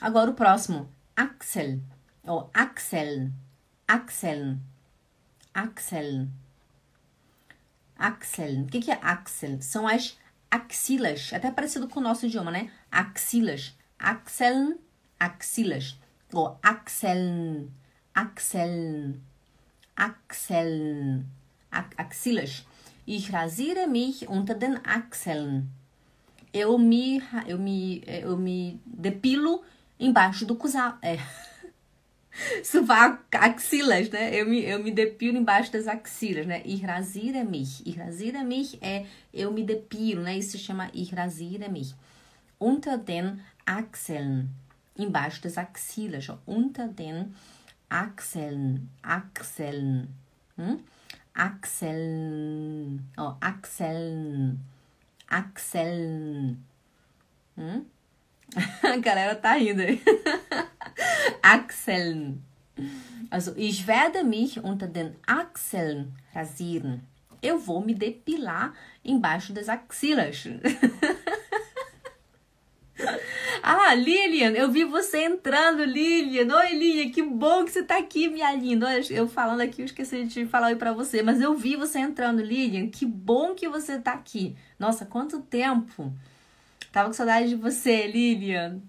Agora o próximo, Axel, ou Axel, Axel, Axel. Axel. O que, que é axel? São as axilas, até parecido com o nosso idioma, né? Axilas. Axel, axilas. Ou axel, axel, axel, axilas. Ich rasiere mich unter den Achseln. Eu me, eu me, eu me depilo embaixo do cusal. É. Sovaco, axilas, né? Eu me, eu me depilo embaixo das axilas, né? Ich rasiere mich. Ich rasiere mich é eu me depilo, né? Isso se chama ich rasiere mich. Unter den Achseln. Embaixo das axilas. Ó. Unter den Achseln. Achseln. Hm? Achseln. Ó, Achseln. Achseln. Hm? A galera tá rindo aí. Achseln. Also, ich werde mich unter den Achseln rasieren. Eu vou me depilar embaixo das axilas. ah, Lilian, eu vi você entrando, Lilian. Oi, Lilian, que bom que você tá aqui, minha linda. Eu falando aqui, eu esqueci de falar oi pra você, mas eu vi você entrando, Lilian. Que bom que você tá aqui. Nossa, quanto tempo. Tava com saudade de você, Lilian.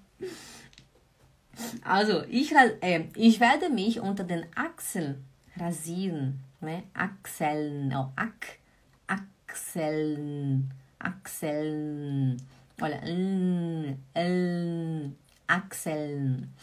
Also, ich, äh, ich werde mich unter den Achseln rasieren. Ne? Achseln, oh, Ach, Achseln, Achseln. Olha, l, l, Achseln.